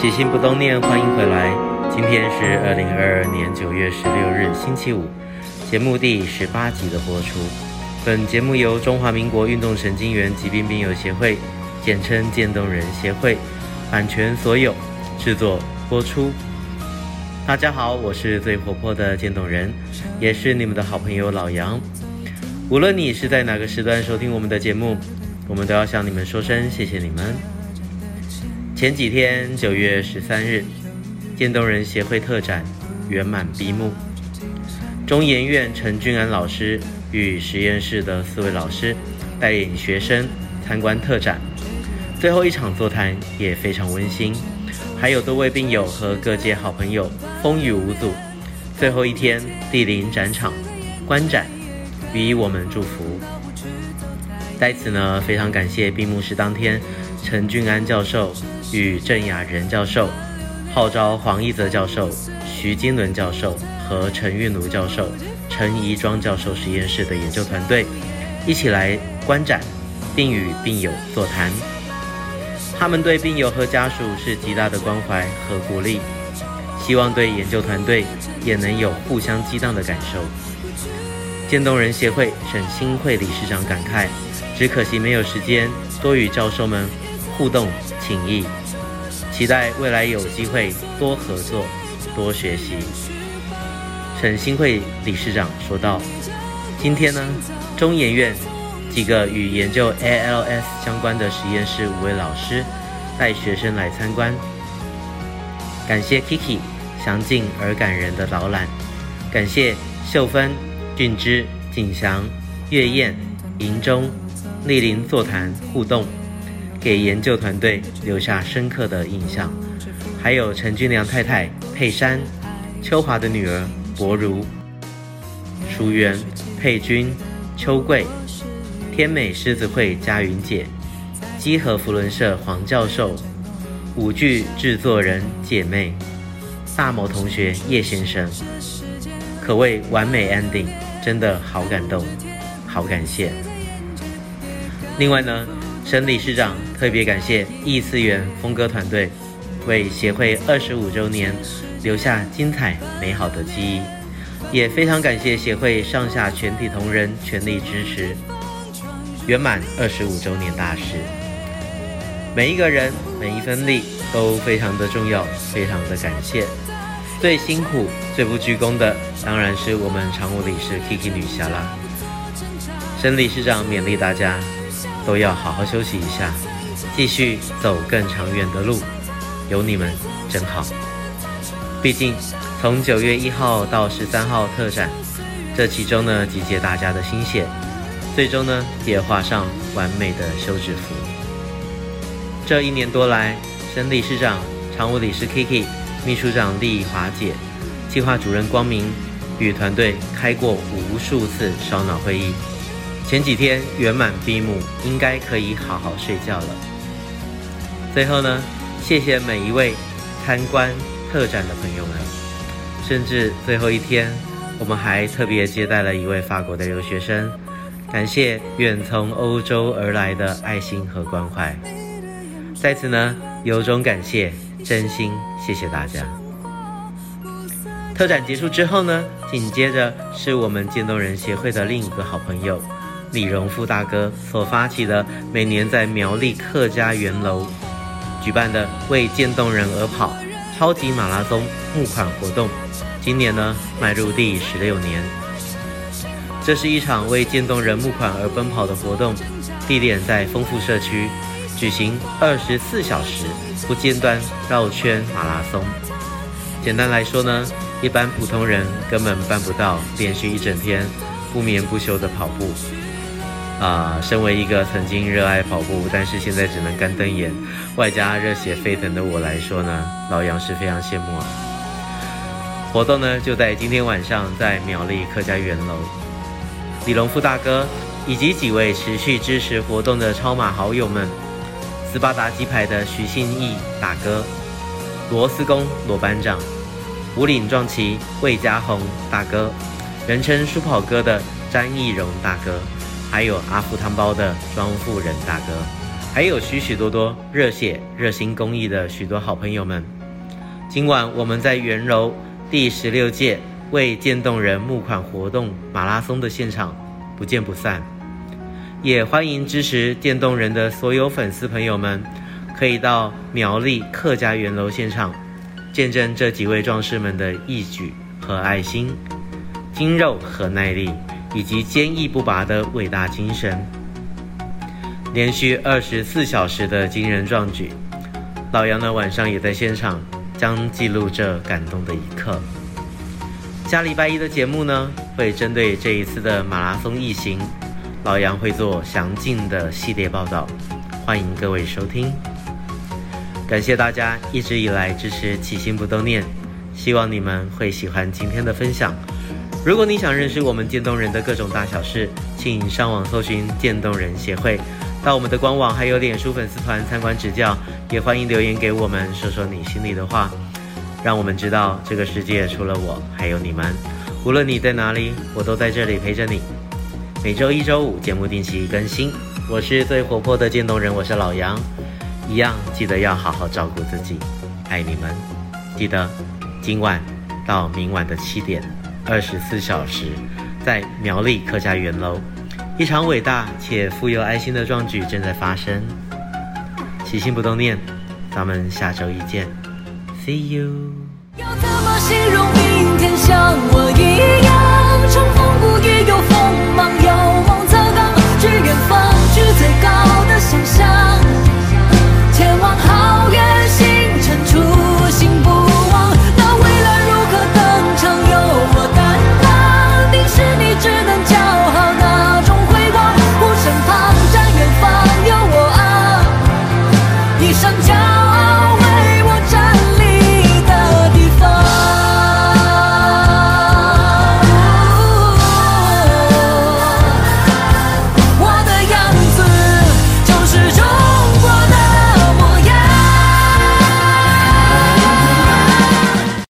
起心不冻念，欢迎回来。今天是二零二二年九月十六日，星期五，节目第十八集的播出。本节目由中华民国运动神经元疾病病友协会，简称渐冻人协会，版权所有，制作播出。大家好，我是最活泼的渐冻人，也是你们的好朋友老杨。无论你是在哪个时段收听我们的节目，我们都要向你们说声谢谢你们。前几天，九月十三日，渐冻人协会特展圆满闭幕。中研院陈俊安老师与实验室的四位老师带领学生参观特展，最后一场座谈也非常温馨，还有多位病友和各界好朋友风雨无阻。最后一天莅临展场观展，予以我们祝福。在此呢，非常感谢闭幕式当天陈俊安教授。与郑雅仁教授号召黄一泽教授、徐金伦教授和陈韵如教授、陈怡庄教授实验室的研究团队一起来观展，并与病友座谈。他们对病友和家属是极大的关怀和鼓励，希望对研究团队也能有互相激荡的感受。渐冻人协会沈新慧理事长感慨：只可惜没有时间多与教授们互动情谊。期待未来有机会多合作、多学习。陈新慧理事长说道：“今天呢，中研院几个与研究 ALS 相关的实验室五位老师带学生来参观，感谢 Kiki 详尽而感人的导览，感谢秀芬、俊之、景祥、月燕、银中莅临座谈互动。”给研究团队留下深刻的印象，还有陈君良太太佩珊、秋华的女儿博如、淑媛、佩君、秋桂、天美狮子会佳云姐、基和福伦社黄教授、舞剧制作人姐妹、大某同学叶先生，可谓完美 ending，真的好感动，好感谢。另外呢，沈理事长特别感谢异次元风歌团队，为协会二十五周年留下精彩美好的记忆，也非常感谢协会上下全体同仁全力支持，圆满二十五周年大事。每一个人每一分力都非常的重要，非常的感谢。最辛苦、最不居功的，当然是我们常务理事 Kiki 女侠啦。沈理事长勉励大家。都要好好休息一下，继续走更长远的路。有你们真好。毕竟从九月一号到十三号特展，这其中呢集结大家的心血，最终呢也画上完美的休止符。这一年多来，省理事长、常务理事 Kiki、秘书长丽华姐、计划主任光明与团队开过无数次烧脑会议。前几天圆满闭幕，应该可以好好睡觉了。最后呢，谢谢每一位参观特展的朋友们，甚至最后一天，我们还特别接待了一位法国的留学生，感谢远从欧洲而来的爱心和关怀。在此呢，由衷感谢，真心谢谢大家。特展结束之后呢，紧接着是我们渐冻人协会的另一个好朋友。李荣富大哥所发起的每年在苗栗客家圆楼举办的为渐冻人而跑超级马拉松募款活动，今年呢迈入第十六年。这是一场为渐冻人募款而奔跑的活动，地点在丰富社区，举行二十四小时不间断绕圈马拉松。简单来说呢，一般普通人根本办不到连续一整天不眠不休的跑步。啊、身为一个曾经热爱跑步，但是现在只能干瞪眼，外加热血沸腾的我来说呢，老杨是非常羡慕啊。活动呢就在今天晚上，在苗栗客家园楼，李龙富大哥以及几位持续支持活动的超马好友们，斯巴达鸡排的徐信义大哥，螺丝工罗班长，五岭壮旗魏家宏大哥，人称书跑哥的詹义荣大哥。还有阿福汤包的庄富仁大哥，还有许许多多热血、热心公益的许多好朋友们。今晚我们在圆楼第十六届为渐冻人募款活动马拉松的现场，不见不散。也欢迎支持渐冻人的所有粉丝朋友们，可以到苗栗客家圆楼现场，见证这几位壮士们的义举和爱心、筋肉和耐力，以及坚毅不拔的伟大精神。连续二十四小时的惊人壮举，老杨呢晚上也在现场，将记录这感动的一刻。下礼拜一的节目呢，会针对这一次的马拉松义行。老杨会做详尽的系列报道，欢迎各位收听。感谢大家一直以来支持起心不动念，希望你们会喜欢今天的分享。如果你想认识我们渐冻人的各种大小事，请上网搜寻渐冻人协会，到我们的官网还有脸书粉丝团参观指教，也欢迎留言给我们，说说你心里的话，让我们知道这个世界除了我还有你们。无论你在哪里，我都在这里陪着你。每周一、周五节目定期更新。我是最活泼的渐冻人，我是老杨。一样记得要好好照顾自己，爱你们。记得今晚到明晚的七点，二十四小时，在苗栗客家园楼，一场伟大且富有爱心的壮举正在发生。起心不动念，咱们下周一见，See you。要怎么形容明天像我一样重逢不亦有